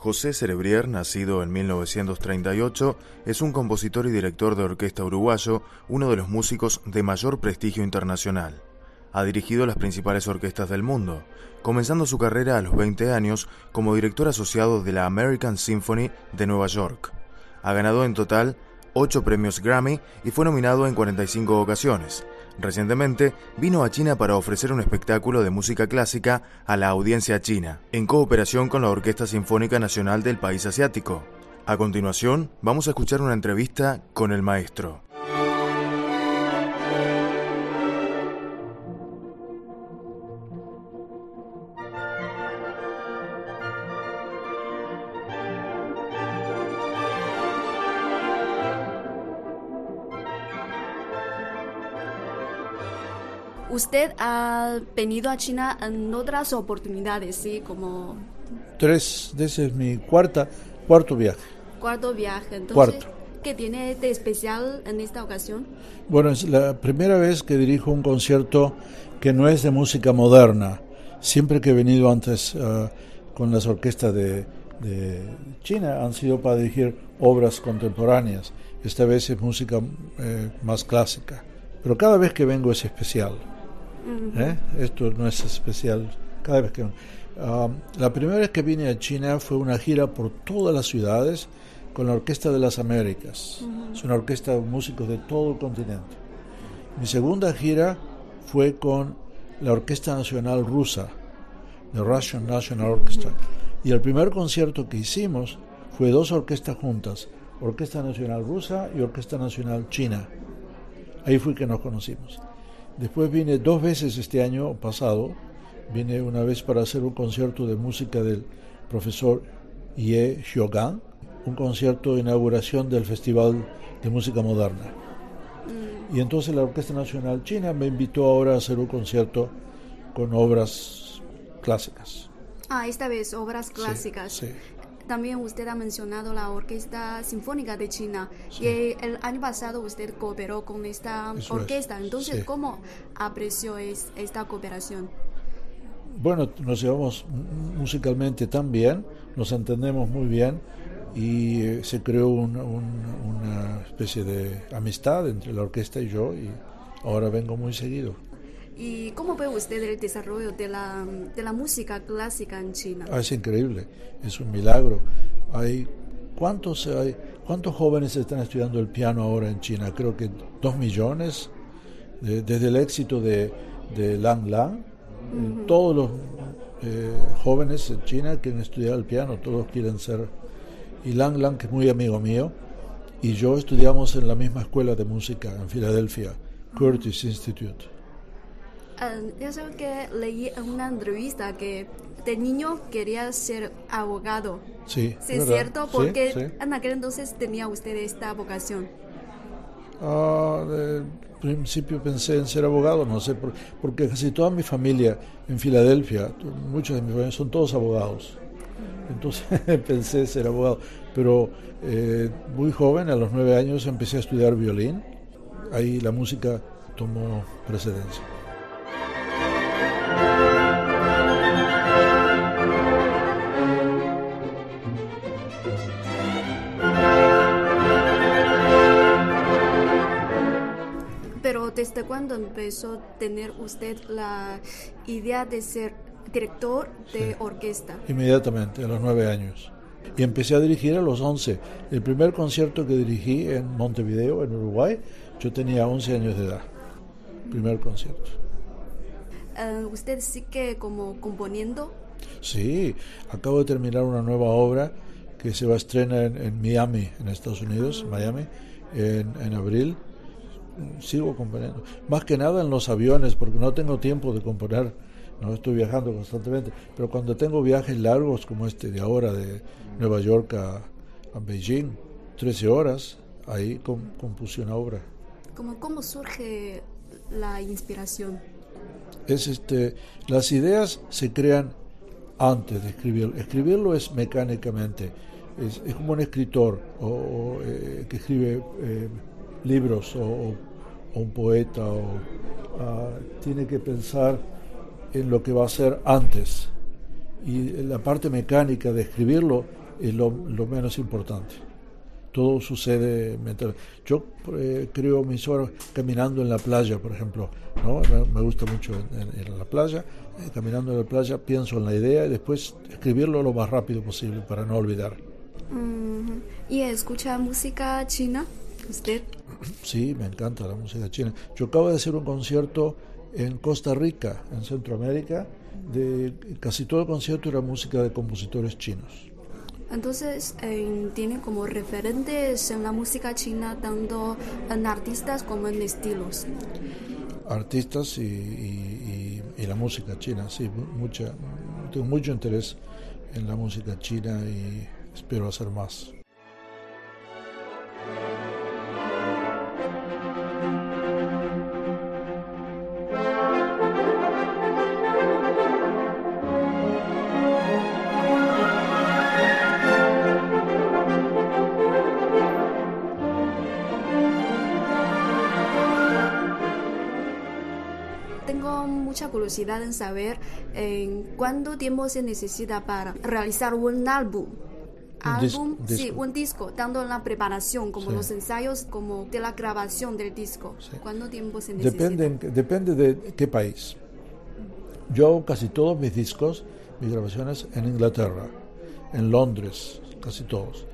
José Cerebrier, nacido en 1938, es un compositor y director de orquesta uruguayo, uno de los músicos de mayor prestigio internacional. Ha dirigido las principales orquestas del mundo, comenzando su carrera a los 20 años como director asociado de la American Symphony de Nueva York. Ha ganado en total 8 premios Grammy y fue nominado en 45 ocasiones. Recientemente vino a China para ofrecer un espectáculo de música clásica a la audiencia china, en cooperación con la Orquesta Sinfónica Nacional del país asiático. A continuación, vamos a escuchar una entrevista con el maestro. Usted ha venido a China en otras oportunidades, ¿sí? Como... Tres, ese es mi cuarta, cuarto viaje. Cuarto viaje, entonces... Cuarto. ¿Qué tiene de especial en esta ocasión? Bueno, es la primera vez que dirijo un concierto que no es de música moderna. Siempre que he venido antes uh, con las orquestas de, de, China han sido para dirigir obras contemporáneas. Esta vez es música eh, más clásica. Pero cada vez que vengo es especial. ¿Eh? Esto no es especial cada vez que... Um, la primera vez que vine a China fue una gira por todas las ciudades con la Orquesta de las Américas. Es una orquesta de músicos de todo el continente. Mi segunda gira fue con la Orquesta Nacional Rusa, the Russian National Orchestra. Y el primer concierto que hicimos fue dos orquestas juntas, Orquesta Nacional Rusa y Orquesta Nacional China. Ahí fue que nos conocimos. Después vine dos veces este año pasado, vine una vez para hacer un concierto de música del profesor Ye Xiugang, un concierto de inauguración del Festival de Música Moderna. Mm. Y entonces la Orquesta Nacional China me invitó ahora a hacer un concierto con obras clásicas. Ah, esta vez obras clásicas. Sí, sí. También usted ha mencionado la Orquesta Sinfónica de China sí. y el año pasado usted cooperó con esta Eso orquesta. es, Entonces, sí. ¿cómo apreció es, esta cooperación? Bueno, nos llevamos musicalmente tan bien, nos entendemos muy bien y eh, se creó un, un, una especie de amistad entre la orquesta y yo y ahora vengo muy seguido. ¿Y cómo ve usted el desarrollo de la, de la música clásica en China? Ah, es increíble, es un milagro. Hay ¿cuántos, hay ¿Cuántos jóvenes están estudiando el piano ahora en China? Creo que dos millones. De, desde el éxito de, de Lang Lang, uh -huh. todos los eh, jóvenes en China quieren estudiar el piano, todos quieren ser. Y Lang Lang, que es muy amigo mío, y yo estudiamos en la misma escuela de música en Filadelfia, Curtis Institute. Uh, yo sé que leí en una entrevista que de niño quería ser abogado. Sí, ¿Sí es cierto? Porque sí, sí. en aquel entonces tenía usted esta vocación. De principio pensé en ser abogado, no sé, por, porque casi toda mi familia en Filadelfia, muchos de mis familia son todos abogados. Entonces pensé ser abogado. Pero eh, muy joven, a los nueve años, empecé a estudiar violín. Ahí la música tomó precedencia. ¿Desde cuándo empezó a tener usted la idea de ser director de Sí. orquesta? Inmediatamente, a los nueve años. Y empecé a dirigir a los once. El primer concierto que dirigí en Montevideo, en Uruguay, yo tenía 11 años de edad. Primer concierto. Uh, ¿Usted sigue como componiendo? Sí, acabo de terminar una nueva obra que se va a estrenar en, en Miami, en Estados Unidos, Miami, en, en abril. Sigo componiendo. Más que nada en los aviones, porque no tengo tiempo de componer. No estoy viajando constantemente. Pero cuando tengo viajes largos como este de ahora, de Nueva York a, a Beijing, 13 horas, ahí com, compuse una obra. ¿Cómo, ¿Cómo surge la inspiración? Es este, las ideas se crean antes de escribirlo. Escribirlo es mecánicamente. Es, es como un escritor o, o eh, que escribe eh, libros o, o, un poeta o uh, tiene que pensar en lo que va a hacer antes y la parte mecánica de escribirlo es lo, menos importante. Todo sucede mental. Yo eh, creo mis horas caminando en la playa, por ejemplo. ¿no? Me, gusta mucho en la playa. Eh, caminando en la playa pienso en la idea y después escribirlo lo más rápido posible para no olvidar. ¿Y escucha música china usted? Sí, me encanta la música china. Yo acabo de hacer un concierto en Costa Rica, en Centroamérica. De, casi todo el concierto era música de compositores chinos. Entonces, eh, tiene como referentes en la música china tanto en artistas como en estilos. Artistas y, la música china, sí, mucha, tengo mucho interés en la música china y espero hacer más. Mucha curiosidad en saber en cuánto tiempo se necesita para realizar un álbum. álbum, sí, un disco, tanto en la preparación como los ensayos, como de la grabación del disco. ¿Cuánto tiempo se necesita? Depende, depende de qué país. Yo hago casi todos mis discos, mis grabaciones en Inglaterra, en Londres, casi todos,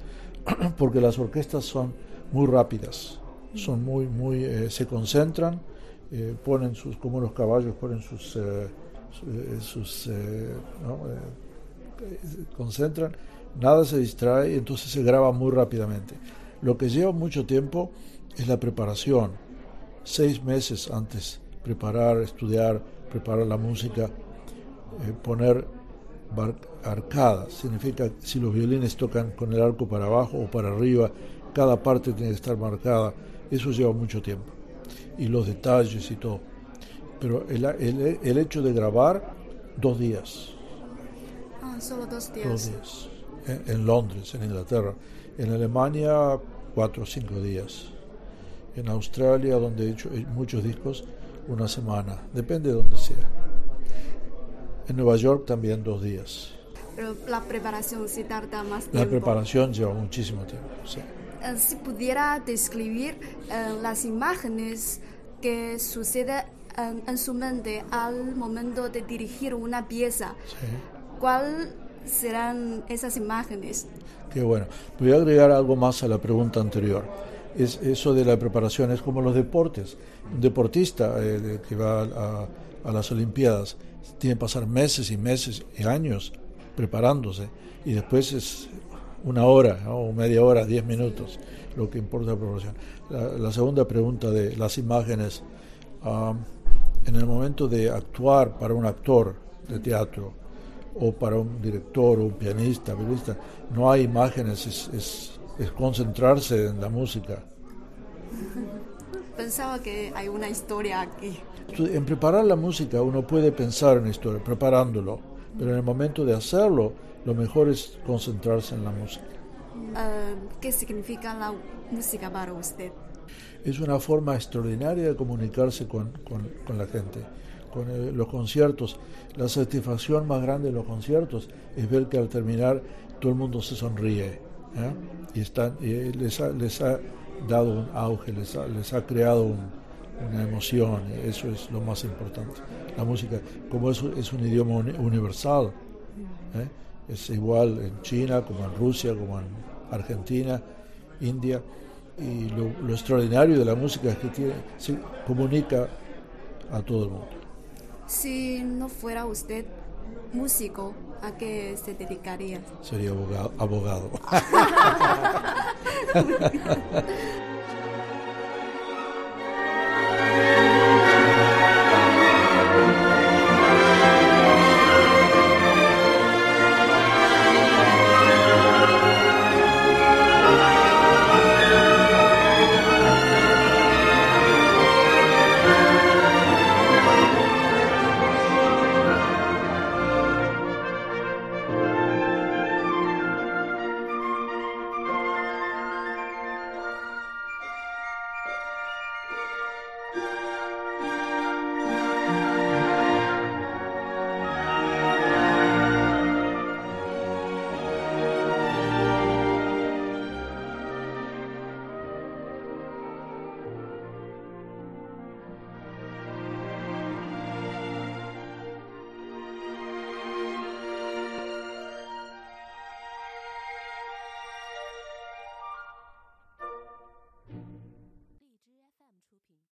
porque las orquestas son muy rápidas, son muy, muy, eh, se concentran eh, ponen sus, como los caballos ponen sus, eh, sus eh, concentran, nada se distrae, entonces se graba muy rápidamente. Lo que lleva mucho tiempo es la preparación, seis meses antes, preparar, estudiar, preparar la música, poner arcadas, significa si los violines tocan con el arco para abajo o para arriba, cada parte tiene que estar marcada, eso lleva mucho tiempo y los detalles y todo. Pero el, el, el hecho de grabar, dos días. Ah, solo dos días. Dos días. En, Londres, en Inglaterra. En Alemania, cuatro o cinco días. En Australia, donde he hecho muchos discos, una semana. Depende de donde sea. En Nueva York también dos días. Pero la preparación sí tarda más tiempo. La preparación lleva muchísimo tiempo, sí. Eh, si pudiera describir eh, las imágenes que suceden en, su mente al momento de dirigir una pieza, ¿cuáles serán esas imágenes? Qué bueno. Voy a agregar algo más a la pregunta anterior. Es eso de la preparación es como los deportes. Un deportista eh, que va a, a las Olimpiadas tiene que pasar meses y meses y años preparándose y después es una hora o media hora, diez minutos, lo que importa la proporción. La, segunda pregunta de las imágenes, en el momento de actuar para un actor de teatro o para un director o un pianista, no hay imágenes, es, es, concentrarse en la música. Pensaba que hay una historia aquí. En preparar la música uno puede pensar en historia, preparándolo, pero en el momento de hacerlo lo mejor es concentrarse en la música. Ah, ¿Qué significa la música para usted? Es una forma extraordinaria de comunicarse con, con, la gente, con eh, los conciertos. La satisfacción más grande de los conciertos es ver que al terminar todo el mundo se sonríe ¿eh? y, están, y les, ha, les ha dado un auge, les ha, les ha creado una emoción, eso es lo más importante. La música, como es, es un idioma universal, ¿eh? Es igual en China como en Rusia, como en Argentina, India. Y lo, extraordinario de la música es que tiene, se comunica a todo el mundo. Si no fuera usted músico, ¿a qué se dedicaría? Sería abogado. abogado.